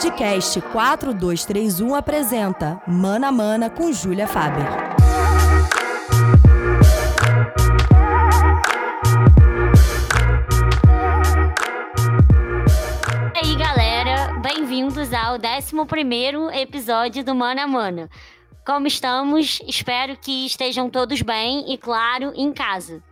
Podcast 4231 apresenta Mana Mana com Júlia Faber. E aí, galera, bem-vindos ao 11 episódio do Mana Mana. Como estamos? Espero que estejam todos bem e, claro, em casa.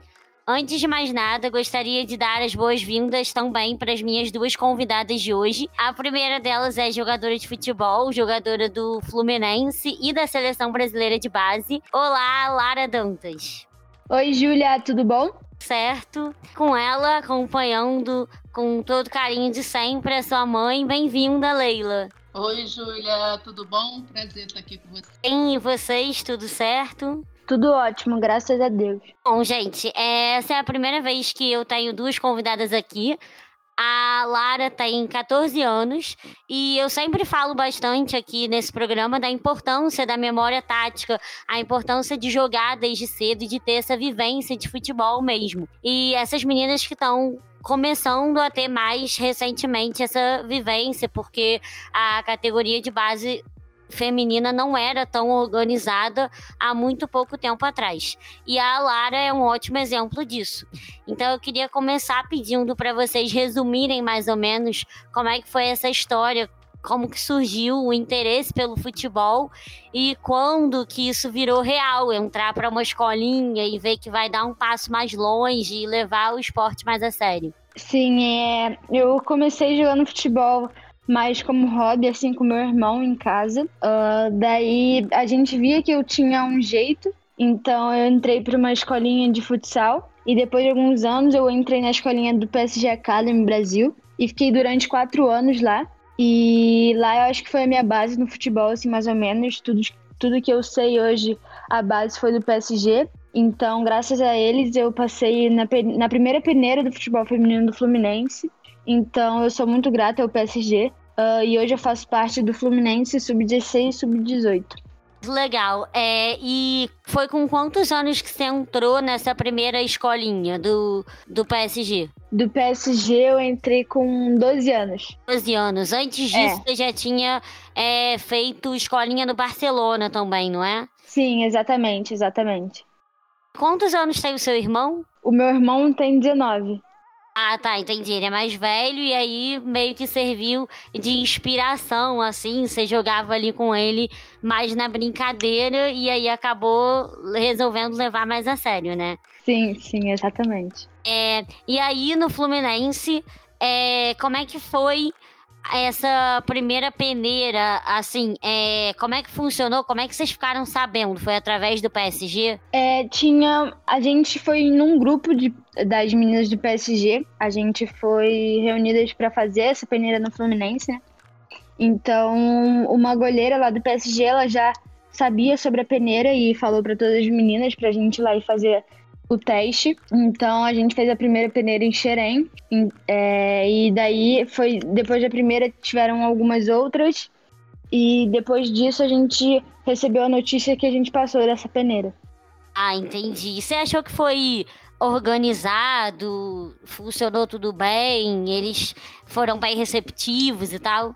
Antes de mais nada, gostaria de dar as boas-vindas também para as minhas duas convidadas de hoje. A primeira delas é jogadora de futebol, jogadora do Fluminense e da Seleção Brasileira de Base. Olá, Lara Dantas. Oi, Júlia, tudo bom? Certo. Com ela, acompanhando com todo carinho de sempre, a sua mãe. Bem-vinda, Leila. Oi, Júlia, tudo bom? Prazer estar aqui com você. E vocês, tudo certo? Tudo ótimo, graças a Deus. Bom, gente, essa é a primeira vez que eu tenho duas convidadas aqui. A Lara tem 14 anos e eu sempre falo bastante aqui nesse programa da importância da memória tática, a importância de jogar desde cedo e de ter essa vivência de futebol mesmo. E essas meninas que estão começando a ter mais recentemente essa vivência, porque a categoria de base feminina não era tão organizada há muito pouco tempo atrás. E a Lara é um ótimo exemplo disso. Então eu queria começar pedindo para vocês resumirem mais ou menos como é que foi essa história, como que surgiu o interesse pelo futebol e quando que isso virou real, entrar para uma escolinha e ver que vai dar um passo mais longe e levar o esporte mais a sério. Sim, é, eu comecei jogando futebol mais como hobby, assim, com meu irmão em casa. Uh, daí a gente via que eu tinha um jeito, então eu entrei para uma escolinha de futsal. E depois de alguns anos eu entrei na escolinha do PSG Academy Brasil e fiquei durante quatro anos lá. E lá eu acho que foi a minha base no futebol, assim, mais ou menos. Tudo, tudo que eu sei hoje, a base foi do PSG. Então, graças a eles, eu passei na, na primeira peneira do futebol feminino do Fluminense. Então, eu sou muito grata ao PSG. Uh, e hoje eu faço parte do Fluminense Sub-16 e Sub-18. Legal. É, e foi com quantos anos que você entrou nessa primeira escolinha do, do PSG? Do PSG eu entrei com 12 anos. 12 anos. Antes disso, é. você já tinha é, feito escolinha no Barcelona também, não é? Sim, exatamente, exatamente. Quantos anos tem o seu irmão? O meu irmão tem 19. Ah, tá, entendi. Ele é mais velho e aí meio que serviu de inspiração, assim. Você jogava ali com ele mais na brincadeira e aí acabou resolvendo levar mais a sério, né? Sim, sim, exatamente. É, e aí no Fluminense, é, como é que foi essa primeira peneira, assim, é, como é que funcionou? Como é que vocês ficaram sabendo? Foi através do PSG? É, tinha. A gente foi num grupo de, das meninas do PSG. A gente foi reunidas para fazer essa peneira no Fluminense, né? Então, uma goleira lá do PSG, ela já sabia sobre a peneira e falou para todas as meninas pra gente ir lá e fazer o teste. Então a gente fez a primeira peneira em Xerém. É, e daí foi. Depois da primeira tiveram algumas outras. E depois disso a gente recebeu a notícia que a gente passou dessa peneira. Ah, entendi. Você achou que foi organizado? Funcionou tudo bem? Eles foram bem receptivos e tal?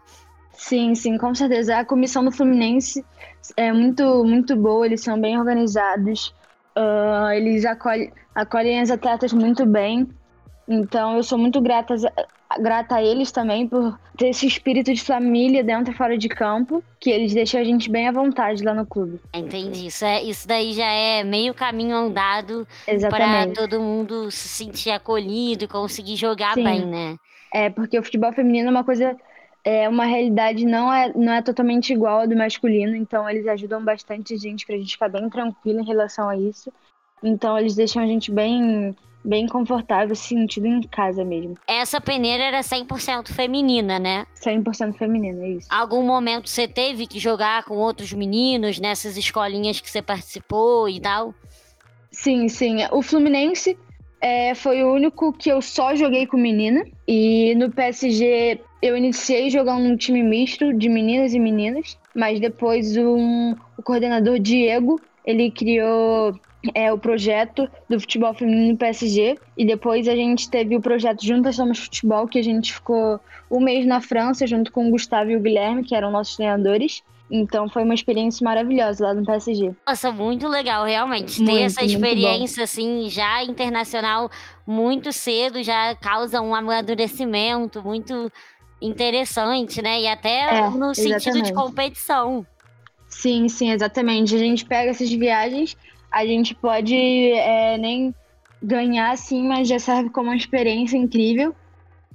Sim, sim, com certeza. A comissão do Fluminense é muito, muito boa, eles são bem organizados. Uh, eles acolhem, acolhem as atletas muito bem. Então eu sou muito grata, grata a eles também por ter esse espírito de família dentro e fora de campo, que eles deixam a gente bem à vontade lá no clube. Entendi. Isso, é, isso daí já é meio caminho andado para todo mundo se sentir acolhido e conseguir jogar Sim. bem, né? É, porque o futebol feminino é uma coisa é uma realidade não é, não é totalmente igual ao do masculino, então eles ajudam bastante a gente pra gente ficar bem tranquilo em relação a isso. Então eles deixam a gente bem bem confortável, sentido em casa mesmo. Essa peneira era 100% feminina, né? 100% feminina, é isso. Algum momento você teve que jogar com outros meninos nessas escolinhas que você participou e tal? Sim, sim. O Fluminense é, foi o único que eu só joguei com menina. E no PSG eu iniciei jogando num time misto de meninas e meninas, mas depois um, o coordenador Diego ele criou é, o projeto do futebol feminino PSG e depois a gente teve o projeto Juntas Somos Futebol, que a gente ficou um mês na França junto com o Gustavo e o Guilherme, que eram nossos treinadores. Então foi uma experiência maravilhosa lá no PSG. Nossa, muito legal, realmente. Muito, Ter essa experiência, assim, já internacional muito cedo já causa um amadurecimento muito interessante, né? E até é, no sentido exatamente. de competição. Sim, sim, exatamente. A gente pega essas viagens, a gente pode é, nem ganhar, sim, mas já serve como uma experiência incrível.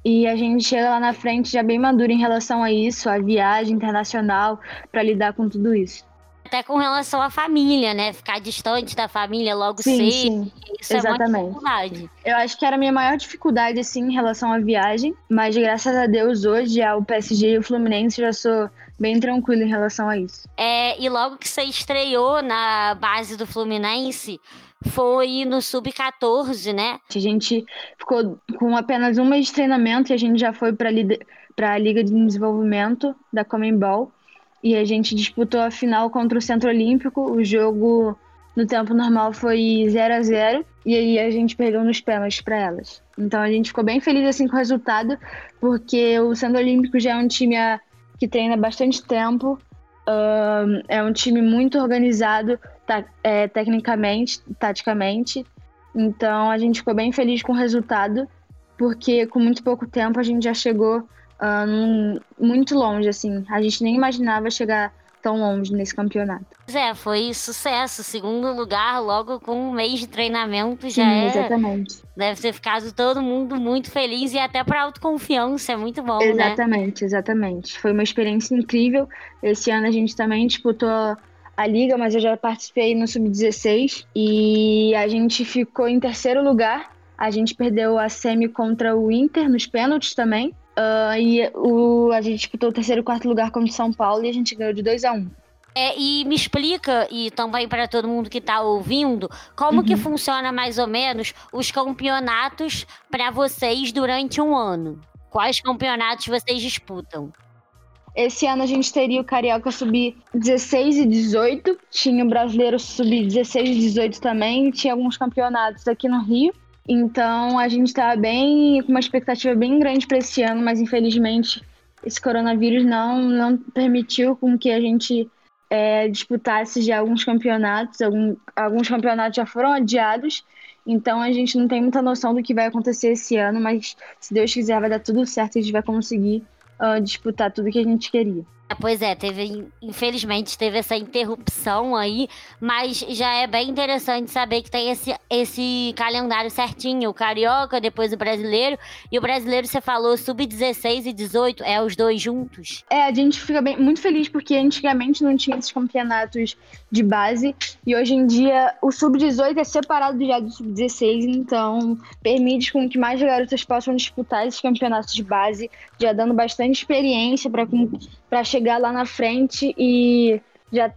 E a gente chega lá na frente já bem maduro em relação a isso, a viagem internacional, para lidar com tudo isso. Até com relação à família, né? Ficar distante da família logo sim, cedo. Sim, isso exatamente. é uma dificuldade. Eu acho que era a minha maior dificuldade, assim, em relação à viagem. Mas graças a Deus, hoje, o PSG e o Fluminense já sou bem tranquilo em relação a isso. É, e logo que você estreou na base do Fluminense, foi no Sub-14, né? A gente ficou com apenas um mês de treinamento e a gente já foi para a Liga de Desenvolvimento da Comembol e a gente disputou a final contra o Centro Olímpico. O jogo no tempo normal foi 0 a 0 e aí a gente perdeu nos pênaltis para elas. Então a gente ficou bem feliz assim com o resultado, porque o Centro Olímpico já é um time que treina bastante tempo, uh, é um time muito organizado tá, é, tecnicamente, taticamente. Então a gente ficou bem feliz com o resultado, porque com muito pouco tempo a gente já chegou uh, num, muito longe, assim. A gente nem imaginava chegar tão longe nesse campeonato. É, foi sucesso. Segundo lugar, logo com um mês de treinamento já Sim, é. Exatamente. Deve ter ficado todo mundo muito feliz e até para autoconfiança, é muito bom, exatamente, né? Exatamente, exatamente. Foi uma experiência incrível. Esse ano a gente também disputou a liga, mas eu já participei no sub-16 e a gente ficou em terceiro lugar. A gente perdeu a semi contra o Inter nos pênaltis também. Uh, e o, a gente disputou o terceiro e quarto lugar contra o São Paulo e a gente ganhou de 2 a 1 um. É, e me explica, e também para todo mundo que está ouvindo, como uhum. que funciona mais ou menos os campeonatos para vocês durante um ano? Quais campeonatos vocês disputam? Esse ano a gente teria o Carioca Sub-16 e 18, tinha o Brasileiro Sub-16 e 18 também, tinha alguns campeonatos aqui no Rio. Então a gente estava bem com uma expectativa bem grande para esse ano, mas infelizmente esse coronavírus não, não permitiu com que a gente é, disputasse já alguns campeonatos. Algum, alguns campeonatos já foram adiados, então a gente não tem muita noção do que vai acontecer esse ano, mas se Deus quiser vai dar tudo certo e a gente vai conseguir uh, disputar tudo que a gente queria. É, pois é, teve, infelizmente teve essa interrupção aí, mas já é bem interessante saber que tem esse, esse calendário certinho, o carioca, depois o brasileiro, e o brasileiro você falou sub-16 e 18, é os dois juntos? É, a gente fica bem, muito feliz porque antigamente não tinha esses campeonatos de base, e hoje em dia o sub-18 é separado já do sub-16, então permite com que mais garotas possam disputar esses campeonatos de base, já dando bastante experiência para chegar chegar lá na frente e já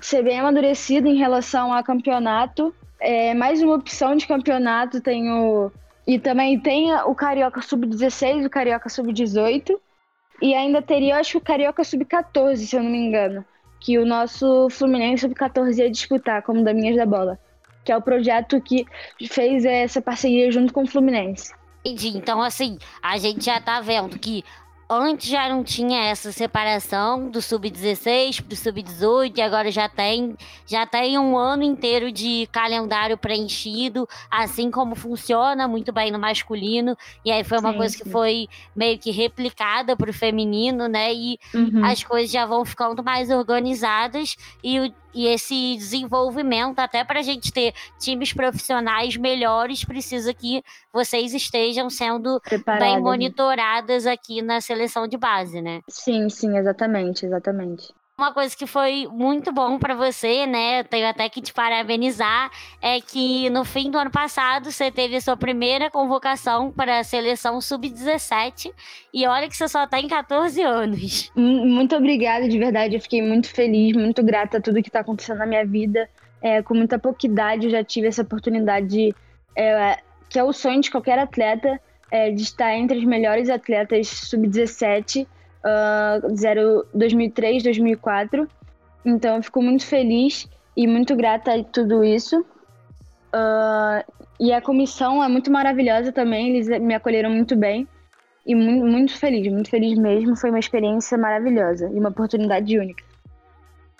ser bem amadurecido em relação a campeonato. É, mais uma opção de campeonato tem o. E também tem o Carioca Sub-16 o Carioca Sub-18. E ainda teria, acho, o Carioca Sub-14, se eu não me engano. Que o nosso Fluminense Sub-14 ia disputar, como Daminhas da Bola. Que é o projeto que fez essa parceria junto com o Fluminense. Entendi. Então, assim, a gente já tá vendo que antes já não tinha essa separação do sub-16 para o sub-18 e agora já tem já tem um ano inteiro de calendário preenchido, assim como funciona muito bem no masculino. E aí foi uma sim, coisa sim. que foi meio que replicada para o feminino, né? E uhum. as coisas já vão ficando mais organizadas e o e esse desenvolvimento, até para a gente ter times profissionais melhores, precisa que vocês estejam sendo Preparadas. bem né? monitoradas aqui na seleção de base, né? Sim, sim, exatamente, exatamente. Uma coisa que foi muito bom para você, né? Tenho até que te parabenizar, é que no fim do ano passado você teve a sua primeira convocação para a seleção sub-17 e olha que você só tem 14 anos. Muito obrigada, de verdade. Eu fiquei muito feliz, muito grata a tudo que está acontecendo na minha vida. É, com muita pouca idade eu já tive essa oportunidade de, é, que é o sonho de qualquer atleta, é, de estar entre os melhores atletas sub-17 uh, 2003, 2004. Então eu fico muito feliz e muito grata a tudo isso. Uh, e a comissão é muito maravilhosa também, eles me acolheram muito bem. E muito, muito feliz, muito feliz mesmo. Foi uma experiência maravilhosa e uma oportunidade única.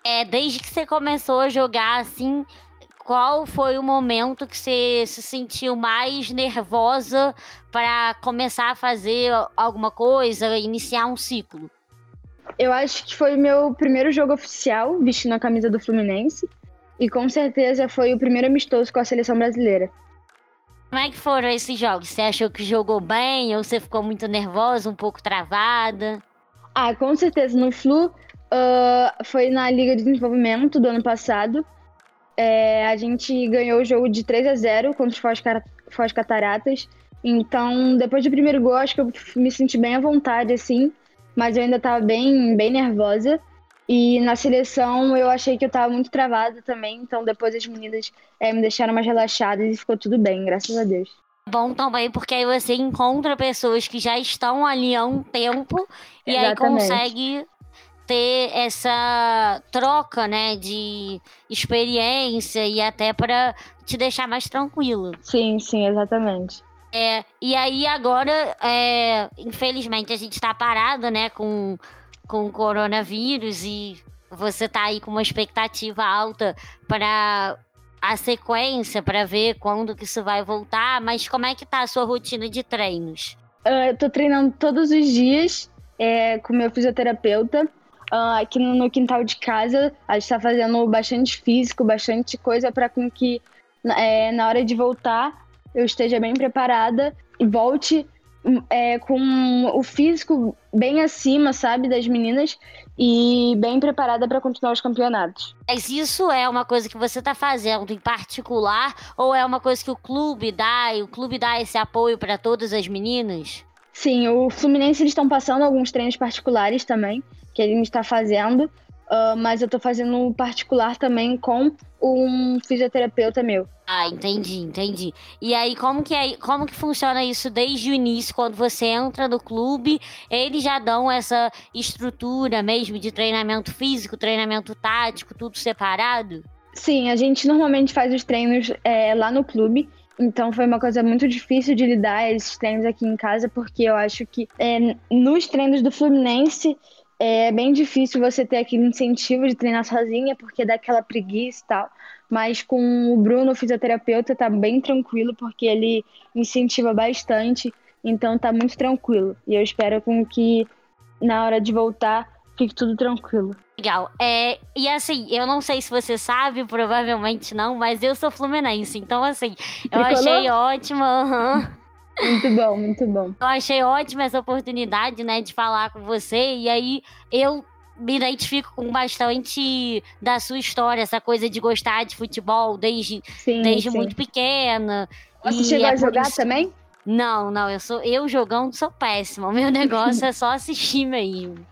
É, desde que você começou a jogar assim, qual foi o momento que você se sentiu mais nervosa para começar a fazer alguma coisa, iniciar um ciclo? Eu acho que foi o meu primeiro jogo oficial vestindo a camisa do Fluminense. E com certeza foi o primeiro amistoso com a seleção brasileira. Como é que foram esses jogos? Você achou que jogou bem ou você ficou muito nervosa, um pouco travada? Ah, com certeza. No Flu, uh, foi na Liga de Desenvolvimento do ano passado. É, a gente ganhou o jogo de 3 a 0 contra os Foz Cataratas. Então, depois do primeiro gol, acho que eu me senti bem à vontade, assim. Mas eu ainda estava bem, bem nervosa. E na seleção eu achei que eu tava muito travada também, então depois as meninas é, me deixaram mais relaxadas e ficou tudo bem, graças a Deus. Bom também, porque aí você encontra pessoas que já estão ali há um tempo e Exatamente. aí consegue ter essa troca, né, de experiência e até para te deixar mais tranquilo. Sim, sim, exatamente. É, e aí agora, é, infelizmente, a gente está parado, né, com com o coronavírus e você tá aí com uma expectativa alta para a sequência, para ver quando que isso vai voltar, mas como é que tá a sua rotina de treinos? Uh, eu tô treinando todos os dias é, com meu fisioterapeuta. Uh, aqui no, quintal de casa, a gente tá fazendo bastante físico, bastante coisa para com que é, na hora de voltar eu esteja bem preparada e volte é, com o físico bem acima, sabe, das meninas e bem preparada para continuar os campeonatos. Mas isso é uma coisa que você está fazendo em particular ou é uma coisa que o clube dá e o clube dá esse apoio para todas as meninas? Sim, o Fluminense eles estão passando alguns treinos particulares também que ele está fazendo, uh, mas eu estou fazendo um particular também com um fisioterapeuta meu. Ah, entendi, entendi. E aí, como que, é, como que funciona isso desde o início, quando você entra no clube? Eles já dão essa estrutura mesmo de treinamento físico, treinamento tático, tudo separado? Sim, a gente normalmente faz os treinos é, lá no clube. Então foi uma coisa muito difícil de lidar esses treinos aqui em casa, porque eu acho que é, nos treinos do Fluminense é bem difícil você ter aquele incentivo de treinar sozinha, porque dá aquela preguiça e tal. Mas com o Bruno, o fisioterapeuta, tá bem tranquilo, porque ele incentiva bastante, então tá muito tranquilo. E eu espero com que na hora de voltar fique tudo tranquilo. Legal. É, e assim, eu não sei se você sabe, provavelmente não, mas eu sou fluminense. Então, assim, eu Tricolor? achei ótimo. Uhum. Muito bom, muito bom. Eu achei ótima essa oportunidade, né, de falar com você. E aí eu me identifico com bastante da sua história, essa coisa de gostar de futebol desde, sim, desde sim. muito pequena. Você chegou é a jogar isso... também? Não, não, eu sou eu jogando sou péssima. O meu negócio é só assistir mesmo.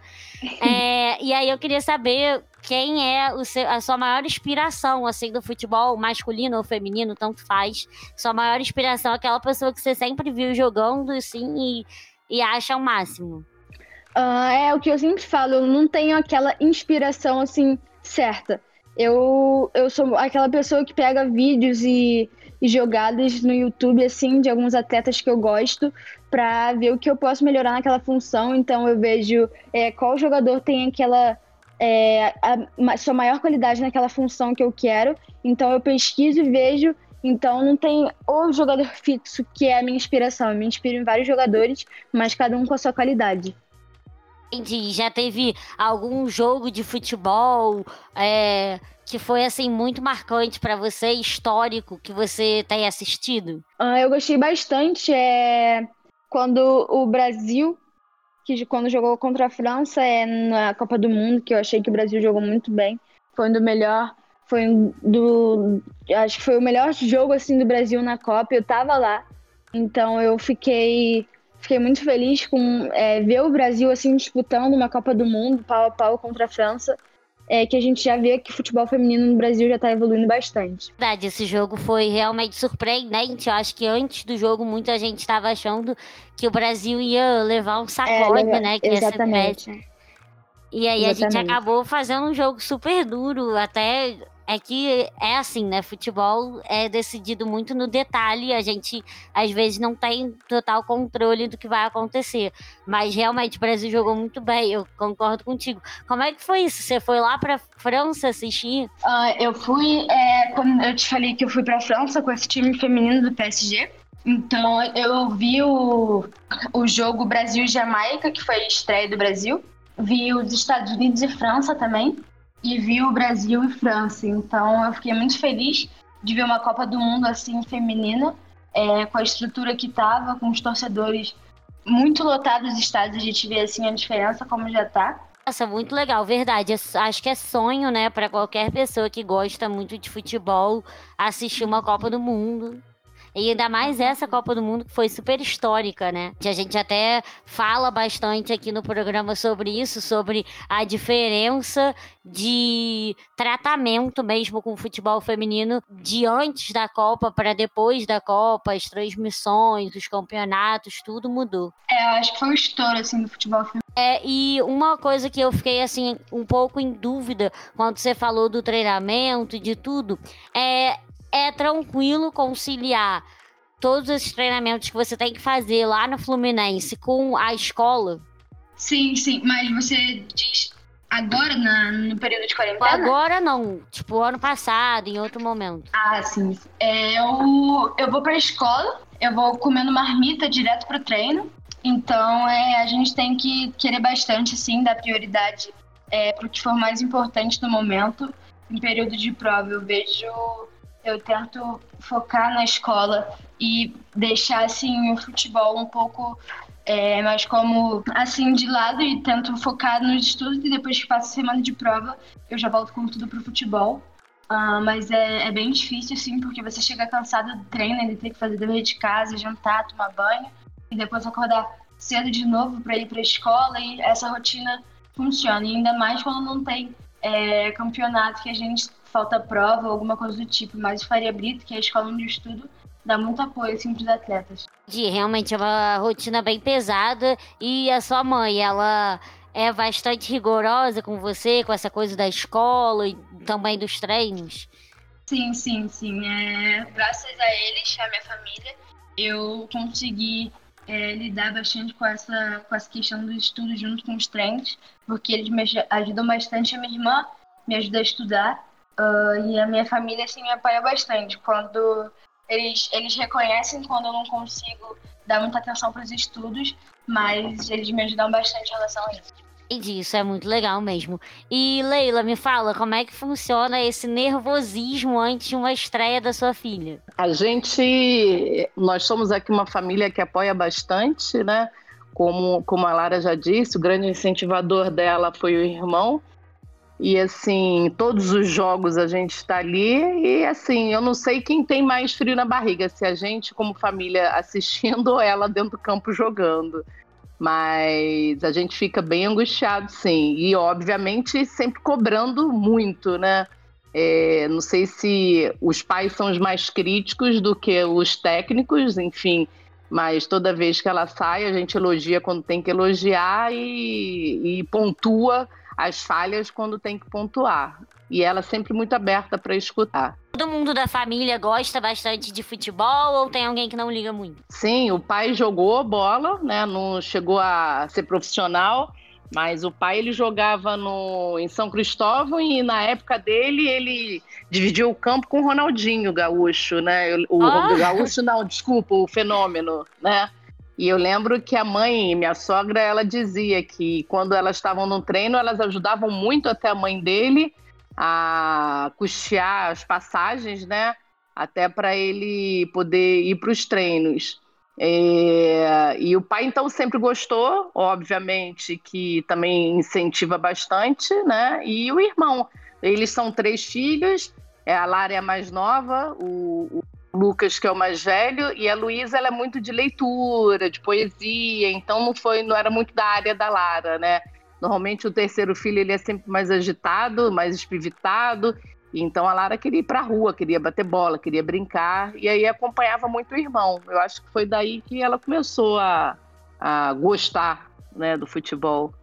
É, e aí eu queria saber quem é seu, a sua maior inspiração, assim, do futebol, masculino ou feminino, tanto faz. Sua maior inspiração, aquela pessoa que você sempre viu jogando, assim, e, e acha o máximo. Uh, é o que eu sempre falo, eu não tenho aquela inspiração, assim, certa. Eu, eu sou aquela pessoa que pega vídeos e, e jogadas no YouTube, assim, de alguns atletas que eu gosto, para ver o que eu posso melhorar naquela função. Então eu vejo é, qual jogador tem aquela é, a, sua maior qualidade naquela função que eu quero. Então eu pesquiso e vejo. Então não tem o jogador fixo que é a minha inspiração. Eu me inspiro em vários jogadores, mas cada um com a sua qualidade. Entendi. Já teve algum jogo de futebol é, que foi assim muito marcante para você, histórico, que você tenha assistido? Ah, eu gostei bastante. É quando o Brasil que quando jogou contra a França é na Copa do Mundo, que eu achei que o Brasil jogou muito bem. Foi um do melhor, foi um do acho que foi o melhor jogo assim do Brasil na Copa. Eu tava lá, então eu fiquei fiquei muito feliz com é, ver o Brasil assim disputando uma Copa do Mundo pau a pau contra a França é que a gente já vê que o futebol feminino no Brasil já está evoluindo bastante. Verdade, esse jogo foi realmente surpreendente. Eu acho que antes do jogo muita gente estava achando que o Brasil ia levar um sacode, é, né? Que exatamente. E aí exatamente. a gente acabou fazendo um jogo super duro, até é que é assim, né? Futebol é decidido muito no detalhe, a gente às vezes não tem total controle do que vai acontecer. Mas realmente o Brasil jogou muito bem, eu concordo contigo. Como é que foi isso? Você foi lá para França assistir? Uh, eu fui, é, quando eu te falei que eu fui para França com esse time feminino do PSG. Então eu vi o, o jogo Brasil-Jamaica, que foi a estreia do Brasil. Vi os Estados Unidos e França também e vi o Brasil e França. Então eu fiquei muito feliz de ver uma Copa do Mundo assim feminina, é, com a estrutura que tava, com os torcedores muito lotados os estádios, a gente vê assim a diferença como já tá. Nossa, muito legal, verdade. Acho que é sonho, né, para qualquer pessoa que gosta muito de futebol assistir uma Copa do Mundo. E ainda mais essa Copa do Mundo que foi super histórica, né? A gente até fala bastante aqui no programa sobre isso, sobre a diferença de tratamento mesmo com o futebol feminino de antes da Copa para depois da Copa, as transmissões, os campeonatos, tudo mudou. É, eu acho que foi um estouro assim do futebol feminino. É, e uma coisa que eu fiquei assim um pouco em dúvida quando você falou do treinamento e de tudo, é é tranquilo conciliar todos esses treinamentos que você tem que fazer lá no Fluminense com a escola? Sim, sim, mas você diz agora na, no período de quarentena? Agora não, tipo ano passado, em outro momento. Ah, sim. É, eu, eu vou pra escola, eu vou comendo marmita direto pro treino. Então é, a gente tem que querer bastante, sim, dar prioridade é, pro que for mais importante no momento. Em período de prova, eu vejo eu tento focar na escola e deixar assim o futebol um pouco é, mais como assim de lado e tento focar nos estudos e depois que passo semana de prova eu já volto com tudo pro futebol. Uh, mas é, é, bem difícil, assim, porque você chega cansado do treino, ainda tem que fazer dever de casa, jantar, tomar banho, e depois acordar cedo de novo para ir para a escola, e essa rotina funciona. E ainda mais quando não tem é, campeonato que a gente falta prova ou alguma coisa do tipo, mas Faria Brito, que é a escola onde eu estudo, dá muito apoio assim pros atletas. De realmente é uma rotina bem pesada e a sua mãe, ela é bastante rigorosa com você, com essa coisa da escola e também dos treinos? Sim, sim, sim. É, graças a eles, a minha família, eu consegui é, lidar bastante com essa, com essa questão do estudo junto com os treinos, porque eles me ajudam bastante. A minha irmã me ajuda a estudar Uh, e a minha família assim, me apoia bastante. Quando eles, eles reconhecem quando eu não consigo dar muita atenção para os estudos, mas eles me ajudam bastante em relação a isso. E isso é muito legal mesmo. E Leila, me fala, como é que funciona esse nervosismo antes de uma estreia da sua filha? A gente, nós somos aqui uma família que apoia bastante, né? Como, como a Lara já disse, o grande incentivador dela foi o irmão. E assim, todos os jogos a gente está ali e assim, eu não sei quem tem mais frio na barriga, se a gente como família assistindo ou ela dentro do campo jogando. Mas a gente fica bem angustiado, sim. E obviamente sempre cobrando muito, né? É, não sei se os pais são os mais críticos do que os técnicos, enfim. Mas toda vez que ela sai, a gente elogia quando tem que elogiar e, e pontua as falhas quando tem que pontuar. E ela sempre muito aberta para escutar. Todo mundo da família gosta bastante de futebol ou tem alguém que não liga muito? Sim, o pai jogou bola, né? Não chegou a ser profissional, mas o pai ele jogava no, em São Cristóvão e na época dele ele dividiu o campo com o Ronaldinho Gaúcho, né? O, oh. o Gaúcho não, desculpa, o fenômeno, né? E eu lembro que a mãe, minha sogra, ela dizia que quando elas estavam no treino, elas ajudavam muito até a mãe dele a custear as passagens, né? Até para ele poder ir para os treinos. É, e o pai então sempre gostou, obviamente que também incentiva bastante, né? E o irmão, eles são três filhos, é, a Lara é a mais nova, o, Lucas, que é o mais velho, e a Luísa ela é muito de leitura, de poesia, então não foi, não era muito da área da Lara, né? Normalmente o terceiro filho ele é sempre mais agitado, mais espivitado, então a Lara queria ir para a rua, queria bater bola, queria brincar, e aí acompanhava muito o irmão. Eu acho que foi daí que ela começou a, a gostar né, do futebol.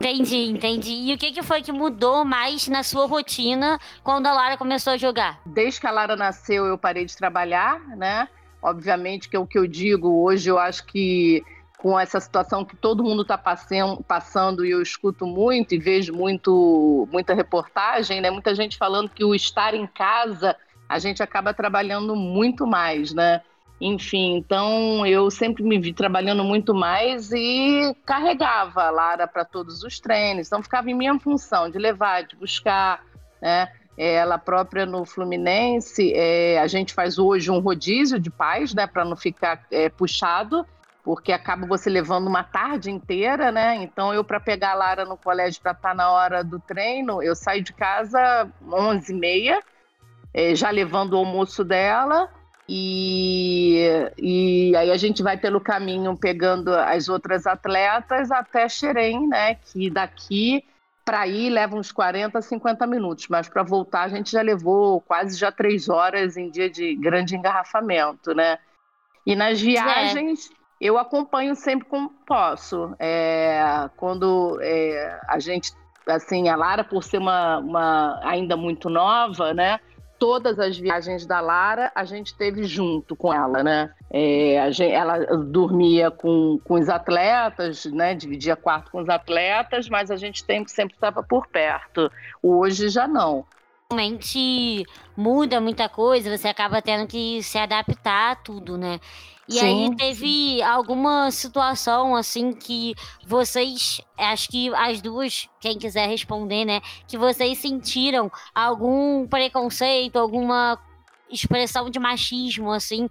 Entendi, entendi. E o que, que foi que mudou mais na sua rotina quando a Lara começou a jogar? Desde que a Lara nasceu, eu parei de trabalhar, né? Obviamente que é o que eu digo hoje, eu acho que com essa situação que todo mundo está passando e eu escuto muito e vejo muito, muita reportagem, né? Muita gente falando que o estar em casa a gente acaba trabalhando muito mais, né? Enfim, então eu sempre me vi trabalhando muito mais e carregava a Lara para todos os treinos. Então ficava em minha função de levar, de buscar, né? Ela própria no Fluminense, é, a gente faz hoje um rodízio de pais, né, para não ficar é, puxado, porque acaba você levando uma tarde inteira, né? Então eu para pegar a Lara no colégio para estar tá na hora do treino, eu saio de casa 11h30, é, já levando o almoço dela e, e aí a gente vai pelo caminho pegando as outras atletas até Xerém, né? Que daqui para ir leva uns 40, 50 minutos, mas para voltar a gente já levou quase já três horas em dia de grande engarrafamento, né? E nas viagens é. eu acompanho sempre como posso. É, quando é, a gente, assim, a Lara, por ser uma, uma ainda muito nova, né? Todas as viagens da Lara a gente teve junto com ela, né? É, gente, ela dormia com, com os atletas, né? Dividia quarto com os atletas, mas a gente sempre estava por perto. Hoje já não realmente muda muita coisa, você acaba tendo que se adaptar a tudo, né? E sim, aí teve sim. alguma situação assim que vocês, acho que as duas, quem quiser responder, né, que vocês sentiram algum preconceito, alguma expressão de machismo assim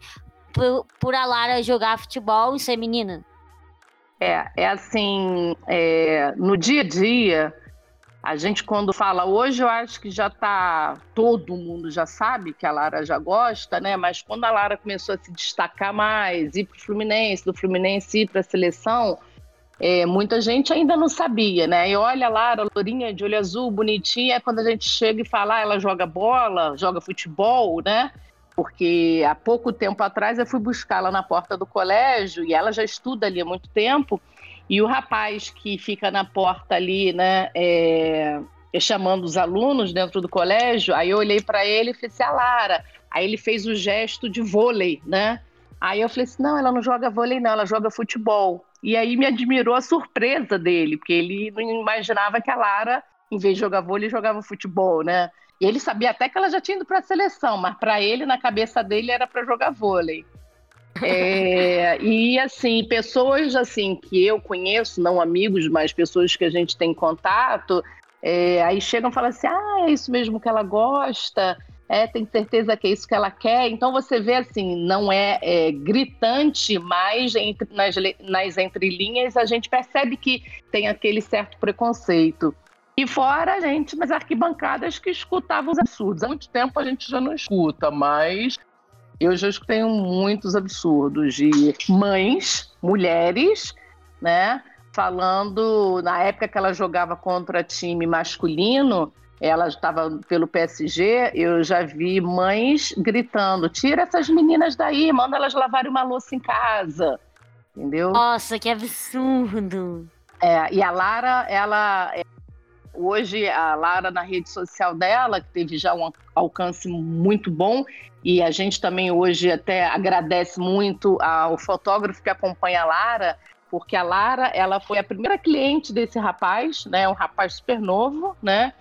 por, por a Lara jogar futebol e ser menina? É, é assim, é, no dia a dia, a gente, quando fala hoje, eu acho que já está. Todo mundo já sabe que a Lara já gosta, né? Mas quando a Lara começou a se destacar mais, ir para o Fluminense, do Fluminense ir para a seleção, é, muita gente ainda não sabia, né? E olha a Lara, lourinha de olho azul, bonitinha, quando a gente chega e fala, ah, ela joga bola, joga futebol, né? Porque há pouco tempo atrás eu fui buscá-la na porta do colégio e ela já estuda ali há muito tempo. E o rapaz que fica na porta ali, né, é, chamando os alunos dentro do colégio, aí eu olhei para ele e falei assim, a Lara. Aí ele fez o gesto de vôlei, né? Aí eu falei assim, não, ela não joga vôlei não, ela joga futebol. E aí me admirou a surpresa dele, porque ele não imaginava que a Lara, em vez de jogar vôlei, jogava futebol, né? E ele sabia até que ela já tinha ido para a seleção, mas para ele, na cabeça dele, era para jogar vôlei. É, e assim, pessoas assim que eu conheço, não amigos, mas pessoas que a gente tem contato, é, aí chegam e falam assim: ah, é isso mesmo que ela gosta, é, tem certeza que é isso que ela quer. Então você vê assim, não é, é gritante, mas entre, nas, nas entrelinhas a gente percebe que tem aquele certo preconceito. E fora a gente nas arquibancadas que escutavam os absurdos. Há muito tempo a gente já não escuta, mas eu já escutei muitos absurdos de mães, mulheres, né? Falando, na época que ela jogava contra time masculino, ela estava pelo PSG, eu já vi mães gritando: tira essas meninas daí, manda elas lavarem uma louça em casa. Entendeu? Nossa, que absurdo! É, e a Lara, ela Hoje, a Lara, na rede social dela, que teve já um alcance muito bom, e a gente também hoje até agradece muito ao fotógrafo que acompanha a Lara, porque a Lara, ela foi a primeira cliente desse rapaz, né, um rapaz super novo, né,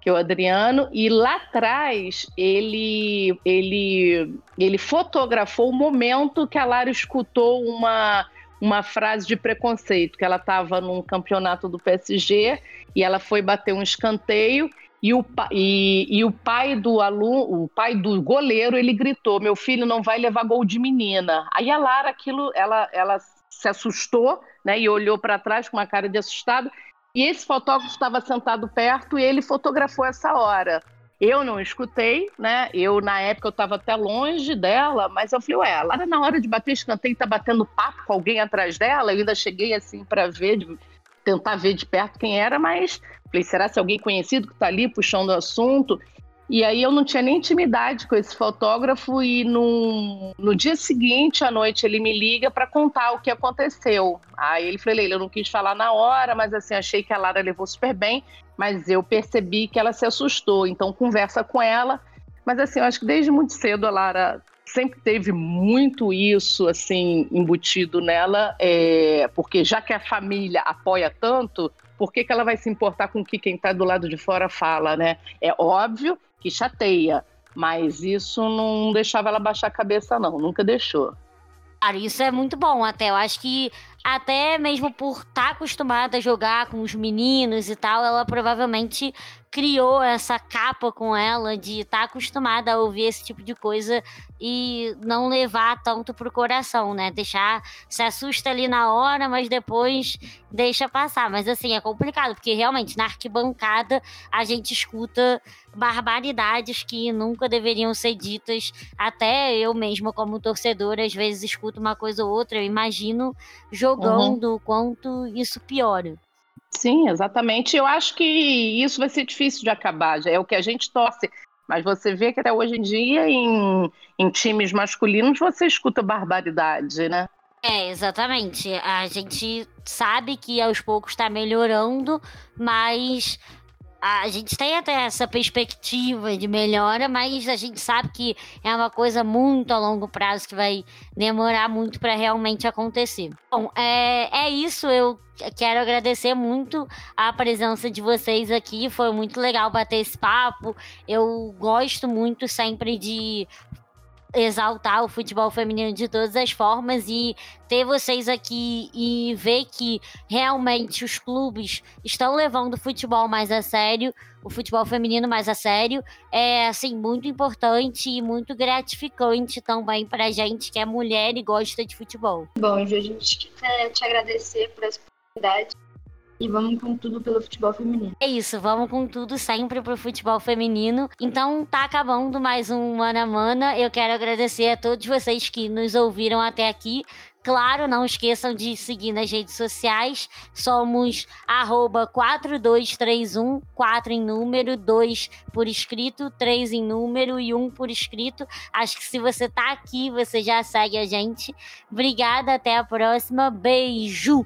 que é o Adriano, e lá atrás ele, ele, ele fotografou o momento que a Lara escutou uma uma frase de preconceito, que ela estava num campeonato do PSG e ela foi bater um escanteio e o, e, e o pai do aluno, o pai do goleiro, ele gritou: Meu filho não vai levar gol de menina. Aí a Lara, aquilo, ela, ela se assustou né, e olhou para trás com uma cara de assustado. E esse fotógrafo estava sentado perto e ele fotografou essa hora. Eu não escutei, né? Eu, na época, eu estava até longe dela, mas eu falei, ué, ela na hora de bater escanteio, tá batendo papo com alguém atrás dela. Eu ainda cheguei assim para ver, tentar ver de perto quem era, mas falei, será se alguém conhecido que está ali puxando o assunto? E aí eu não tinha nem intimidade com esse fotógrafo e no, no dia seguinte, à noite, ele me liga para contar o que aconteceu. Aí ele falou, eu não quis falar na hora, mas assim, achei que a Lara levou super bem, mas eu percebi que ela se assustou, então conversa com ela. Mas assim, eu acho que desde muito cedo a Lara sempre teve muito isso assim embutido nela, é, porque já que a família apoia tanto, por que, que ela vai se importar com o que quem está do lado de fora fala, né? É óbvio que chateia, mas isso não deixava ela baixar a cabeça, não, nunca deixou. Cara, isso é muito bom até. Eu acho que até mesmo por estar tá acostumada a jogar com os meninos e tal, ela provavelmente criou essa capa com ela de estar tá acostumada a ouvir esse tipo de coisa e não levar tanto pro coração, né? Deixar se assusta ali na hora, mas depois deixa passar. Mas assim, é complicado, porque realmente na arquibancada a gente escuta barbaridades que nunca deveriam ser ditas. Até eu mesma, como torcedora, às vezes escuto uma coisa ou outra, eu imagino jogando o uhum. quanto isso piora. Sim, exatamente. Eu acho que isso vai ser difícil de acabar, já é o que a gente torce. Mas você vê que até hoje em dia, em, em times masculinos, você escuta barbaridade, né? É, exatamente. A gente sabe que aos poucos está melhorando, mas a gente tem até essa perspectiva de melhora, mas a gente sabe que é uma coisa muito a longo prazo que vai demorar muito para realmente acontecer. Bom, é, é isso. Eu quero agradecer muito a presença de vocês aqui. Foi muito legal bater esse papo. Eu gosto muito sempre de exaltar o futebol feminino de todas as formas e ter vocês aqui e ver que realmente os clubes estão levando o futebol mais a sério, o futebol feminino mais a sério, é assim muito importante e muito gratificante também para gente que é mulher e gosta de futebol. Bom, Ju, a gente quer te agradecer por essa oportunidade e vamos com tudo pelo futebol feminino. É isso, vamos com tudo sempre pro futebol feminino. Então tá acabando mais um Mana Mana. Eu quero agradecer a todos vocês que nos ouviram até aqui. Claro, não esqueçam de seguir nas redes sociais. Somos arroba 4231, 4 em número, 2 por escrito, 3 em número e 1 por escrito. Acho que se você tá aqui, você já segue a gente. Obrigada, até a próxima. Beijo!